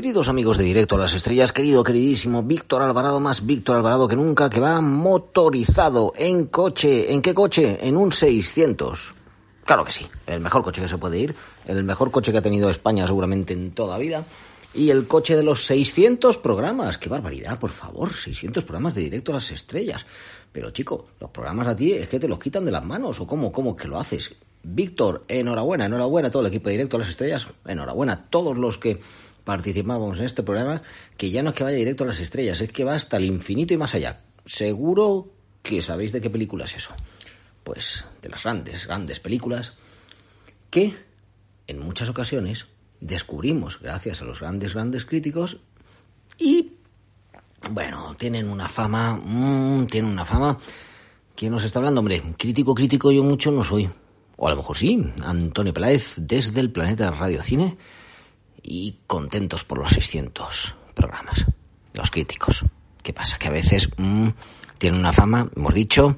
Queridos amigos de Directo a las Estrellas, querido, queridísimo Víctor Alvarado, más Víctor Alvarado que nunca, que va motorizado en coche. ¿En qué coche? En un 600. Claro que sí, el mejor coche que se puede ir, el mejor coche que ha tenido España seguramente en toda vida. Y el coche de los 600 programas. ¡Qué barbaridad, por favor! 600 programas de Directo a las Estrellas. Pero chico, los programas a ti es que te los quitan de las manos. ¿O cómo, cómo que lo haces? Víctor, enhorabuena, enhorabuena a todo el equipo de Directo a las Estrellas. Enhorabuena a todos los que participamos en este programa, que ya no es que vaya directo a las estrellas, es que va hasta el infinito y más allá. Seguro que sabéis de qué película es eso. Pues de las grandes, grandes películas que en muchas ocasiones descubrimos gracias a los grandes, grandes críticos y, bueno, tienen una fama, mmm, tienen una fama. ¿Quién nos está hablando? Hombre, crítico, crítico yo mucho no soy. O a lo mejor sí, Antonio Peláez desde el Planeta Radio Cine y contentos por los 600 programas. Los críticos. ¿Qué pasa? Que a veces mmm, tienen una fama, hemos dicho,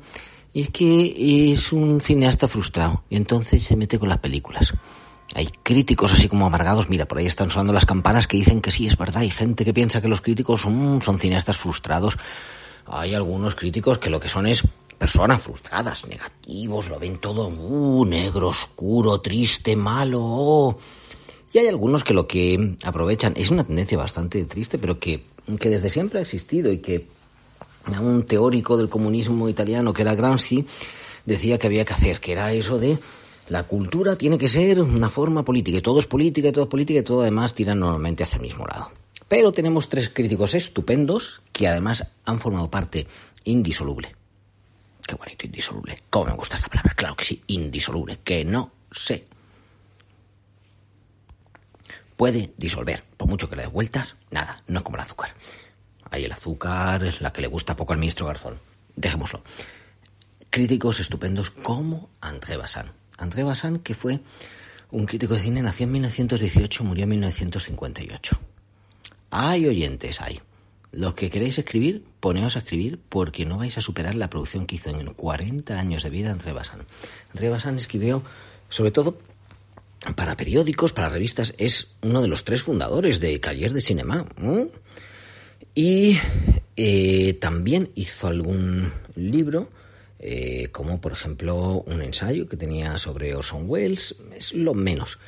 y es que es un cineasta frustrado y entonces se mete con las películas. Hay críticos así como amargados, mira, por ahí están sonando las campanas que dicen que sí, es verdad, hay gente que piensa que los críticos son, son cineastas frustrados. Hay algunos críticos que lo que son es personas frustradas, negativos, lo ven todo uh, negro, oscuro, triste, malo. Oh. Y hay algunos que lo que aprovechan es una tendencia bastante triste, pero que, que desde siempre ha existido y que un teórico del comunismo italiano que era Gramsci decía que había que hacer, que era eso de la cultura tiene que ser una forma política, y todo es política, y todo es política, y todo además tira normalmente hacia el mismo lado. Pero tenemos tres críticos estupendos que además han formado parte indisoluble. Qué bonito, indisoluble. ¿Cómo me gusta esta palabra? Claro que sí, indisoluble. Que no sé puede disolver. Por mucho que le dé vueltas, nada, no es como el azúcar. Hay el azúcar, es la que le gusta poco al ministro Garzón. Dejémoslo. Críticos estupendos como André Bazin. André Bazin, que fue un crítico de cine, nació en 1918, murió en 1958. Hay oyentes, hay. Los que queréis escribir, poneos a escribir porque no vais a superar la producción que hizo en 40 años de vida André Bazin. André Bazin escribió sobre todo para periódicos, para revistas, es uno de los tres fundadores de Cahiers de Cinema. Y eh, también hizo algún libro, eh, como por ejemplo un ensayo que tenía sobre Orson Welles, es lo menos.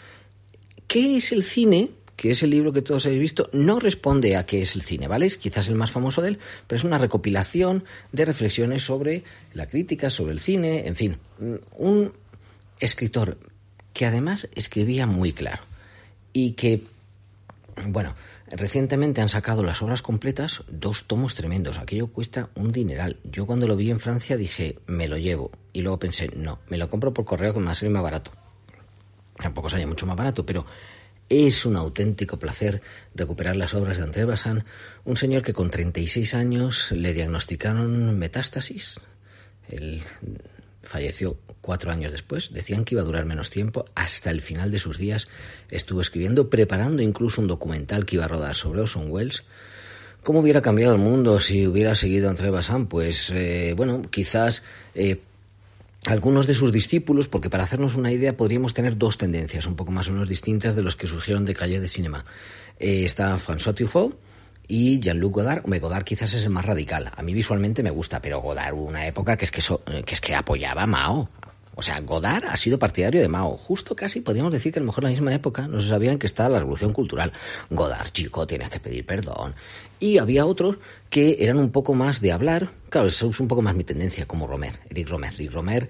¿Qué es el cine? que es el libro que todos habéis visto, no responde a qué es el cine, ¿vale? Es quizás el más famoso de él, pero es una recopilación de reflexiones sobre la crítica, sobre el cine, en fin, un escritor que además escribía muy claro y que, bueno, recientemente han sacado las obras completas, dos tomos tremendos, aquello cuesta un dineral. Yo cuando lo vi en Francia dije, me lo llevo, y luego pensé, no, me lo compro por correo que me va a salir más barato. Tampoco sale mucho más barato, pero es un auténtico placer recuperar las obras de André Bazin, un señor que con 36 años le diagnosticaron metástasis. El falleció cuatro años después. Decían que iba a durar menos tiempo. Hasta el final de sus días estuvo escribiendo, preparando incluso un documental que iba a rodar sobre Orson Welles. ¿Cómo hubiera cambiado el mundo si hubiera seguido André? Pues, eh, bueno, quizás eh, algunos de sus discípulos, porque para hacernos una idea podríamos tener dos tendencias un poco más o menos distintas de los que surgieron de Calle de Cinema. Eh, está François Truffaut, y Jean-Luc Godard, hombre, Godard quizás es el más radical. A mí visualmente me gusta, pero Godard hubo una época que es que, que es que apoyaba a Mao. O sea, Godard ha sido partidario de Mao. Justo casi podríamos decir que a lo mejor en la misma época no se sabían que estaba la revolución cultural. Godard, chico, tienes que pedir perdón. Y había otros que eran un poco más de hablar. Claro, eso es un poco más mi tendencia, como Romer, Eric Romer. Eric Romer,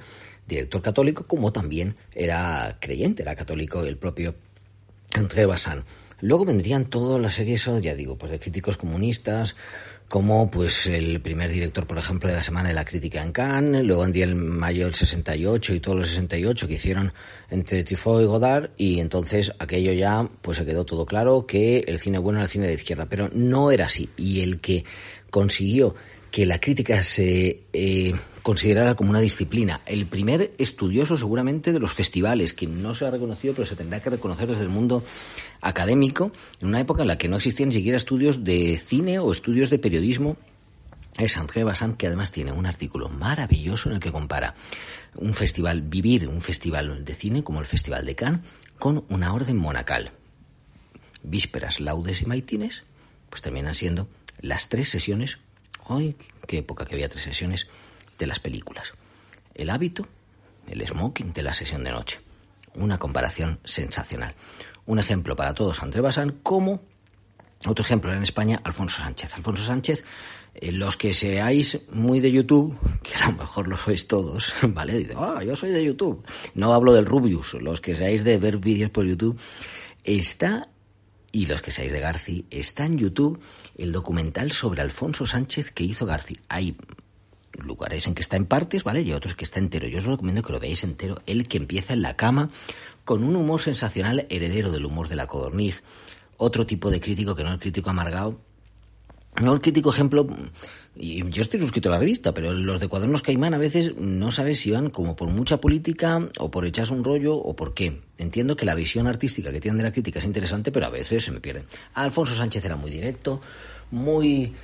director católico, como también era creyente, era católico el propio André Bazin. Luego vendrían todas las series, ya digo, pues de críticos comunistas, como pues el primer director, por ejemplo, de la Semana de la Crítica en Cannes, luego vendría el mayo del 68 y todos los 68 que hicieron entre Truffaut y Godard, y entonces aquello ya pues se quedó todo claro que el cine bueno era el cine de izquierda, pero no era así. Y el que consiguió que la crítica se eh, considerara como una disciplina. El primer estudioso seguramente de los festivales, que no se ha reconocido, pero se tendrá que reconocer desde el mundo académico, en una época en la que no existían ni siquiera estudios de cine o estudios de periodismo es André Bazin, que además tiene un artículo maravilloso en el que compara un festival, vivir un festival de cine como el Festival de Cannes, con una orden monacal. Vísperas, laudes y maitines, pues terminan siendo las tres sesiones Hoy, qué época que había tres sesiones de las películas. El hábito, el smoking de la sesión de noche. Una comparación sensacional. Un ejemplo para todos, André Bazán, como otro ejemplo en España, Alfonso Sánchez. Alfonso Sánchez, eh, los que seáis muy de YouTube, que a lo mejor lo sois todos, ¿vale? Dice, ah, yo soy de YouTube. No hablo del Rubius, los que seáis de ver vídeos por YouTube, está y los que seáis de Garci, está en YouTube el documental sobre Alfonso Sánchez que hizo Garci. Hay lugares en que está en partes, ¿vale? Y otros que está entero. Yo os recomiendo que lo veáis entero. El que empieza en la cama con un humor sensacional heredero del humor de la codorniz. Otro tipo de crítico que no el crítico amargado, no, el crítico ejemplo, y yo estoy suscrito a la revista, pero los de Cuadernos Caimán a veces no sabes si van como por mucha política o por echarse un rollo o por qué. Entiendo que la visión artística que tienen de la crítica es interesante, pero a veces se me pierde. Alfonso Sánchez era muy directo, muy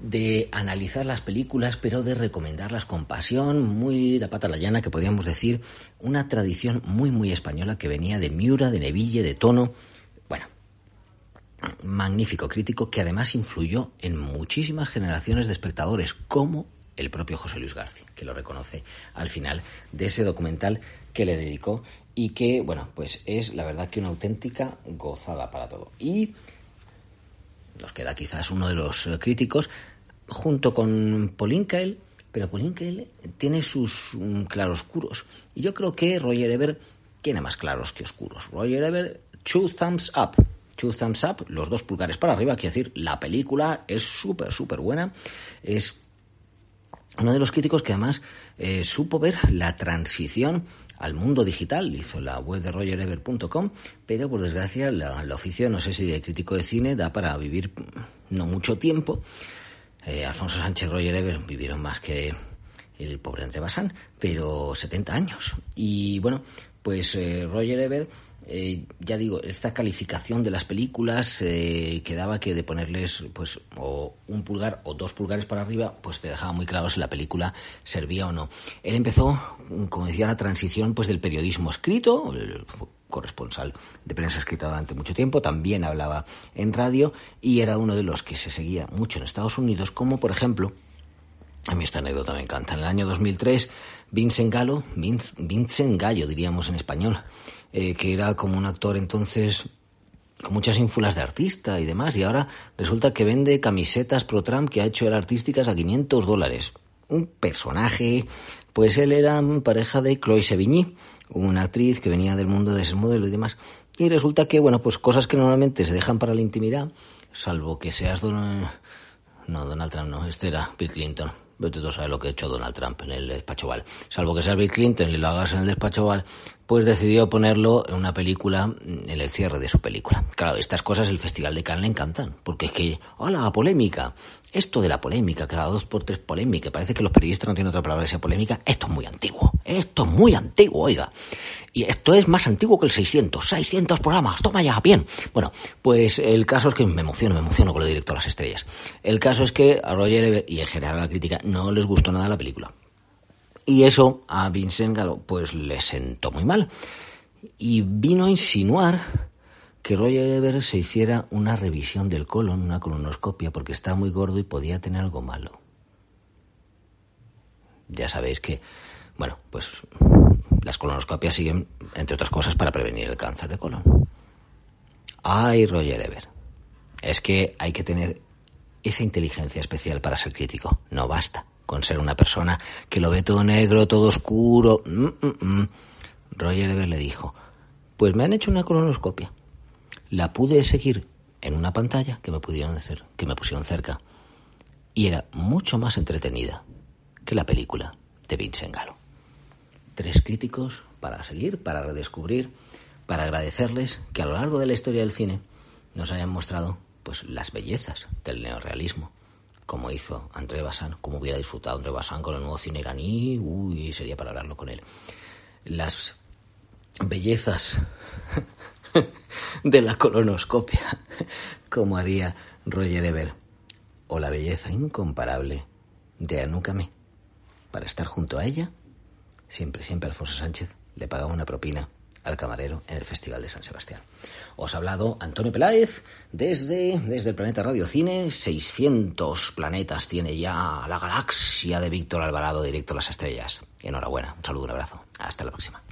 de analizar las películas, pero de recomendarlas con pasión, muy la pata la llana, que podríamos decir, una tradición muy, muy española que venía de Miura, de Neville, de Tono magnífico crítico que además influyó en muchísimas generaciones de espectadores, como el propio José Luis García, que lo reconoce al final de ese documental que le dedicó y que, bueno, pues es la verdad que una auténtica gozada para todo. Y nos queda quizás uno de los eh, críticos, junto con Kael, pero Kael tiene sus mm, claroscuros. Y yo creo que Roger Ebert tiene más claros que oscuros. Roger Ebert, two thumbs up two thumbs up, los dos pulgares para arriba, quiero decir, la película es súper, súper buena. Es uno de los críticos que además eh, supo ver la transición al mundo digital, hizo la web de rogerever.com, pero por desgracia la, oficio, no sé si de crítico de cine, da para vivir no mucho tiempo. Eh, Alfonso Sánchez Roger Ever vivieron más que el pobre André Bazán, pero 70 años. Y bueno, pues eh, Roger Ever eh, ya digo, esta calificación de las películas eh, quedaba que de ponerles pues o un pulgar o dos pulgares para arriba, pues te dejaba muy claro si la película servía o no. Él empezó, como decía, la transición pues del periodismo escrito, corresponsal de prensa escrita durante mucho tiempo, también hablaba en radio y era uno de los que se seguía mucho en Estados Unidos, como por ejemplo, a mí esta anécdota me encanta, en el año 2003 Vincent Gallo, Vincent Gallo diríamos en español, eh, que era como un actor entonces con muchas ínfulas de artista y demás, y ahora resulta que vende camisetas pro Trump que ha hecho el artísticas a 500 dólares. Un personaje, pues él era pareja de Chloe Sevigny, una actriz que venía del mundo de ese modelo y demás. Y resulta que, bueno, pues cosas que normalmente se dejan para la intimidad, salvo que seas Donald... No, Donald Trump no, este era Bill Clinton Vete tú sabes lo que ha hecho Donald Trump en el despacho Oval. Salvo que sea Bill Clinton y lo hagas en el despacho Oval, pues decidió ponerlo en una película, en el cierre de su película. Claro, estas cosas el Festival de Cannes le encantan, porque es que, hola, polémica. Esto de la polémica, cada dos por tres polémica, parece que los periodistas no tienen otra palabra que sea polémica. Esto es muy antiguo, esto es muy antiguo, oiga. Y esto es más antiguo que el 600, 600 programas, toma ya, bien. Bueno, pues el caso es que me emociono, me emociono con lo directo a las estrellas. El caso es que a Roger Ebert y en general a la crítica no les gustó nada la película. Y eso a Vincent Gallo pues le sentó muy mal. Y vino a insinuar que Roger Ebert se hiciera una revisión del colon, una colonoscopia, porque estaba muy gordo y podía tener algo malo. Ya sabéis que, bueno, pues las colonoscopias siguen, entre otras cosas, para prevenir el cáncer de colon. Ay, Roger Ebert. Es que hay que tener esa inteligencia especial para ser crítico. No basta con ser una persona que lo ve todo negro, todo oscuro. Mm, mm, mm. Roger Ebert le dijo, pues me han hecho una colonoscopia. la pude seguir en una pantalla que me pudieron hacer, que me pusieron cerca. Y era mucho más entretenida que la película de Vincent Galo. Tres críticos para seguir, para redescubrir, para agradecerles que a lo largo de la historia del cine nos hayan mostrado pues las bellezas del neorrealismo, como hizo André Bazin, como hubiera disfrutado André Bazin con el nuevo cine iraní, uy, sería para hablarlo con él. Las bellezas de la colonoscopia, como haría Roger Ebert, o la belleza incomparable de Anúcame. Para estar junto a ella, siempre, siempre Alfonso Sánchez le pagaba una propina al camarero en el Festival de San Sebastián. Os ha hablado Antonio Peláez desde, desde el planeta Radio Cine. 600 planetas tiene ya la galaxia de Víctor Alvarado directo a las estrellas. Enhorabuena, un saludo, un abrazo. Hasta la próxima.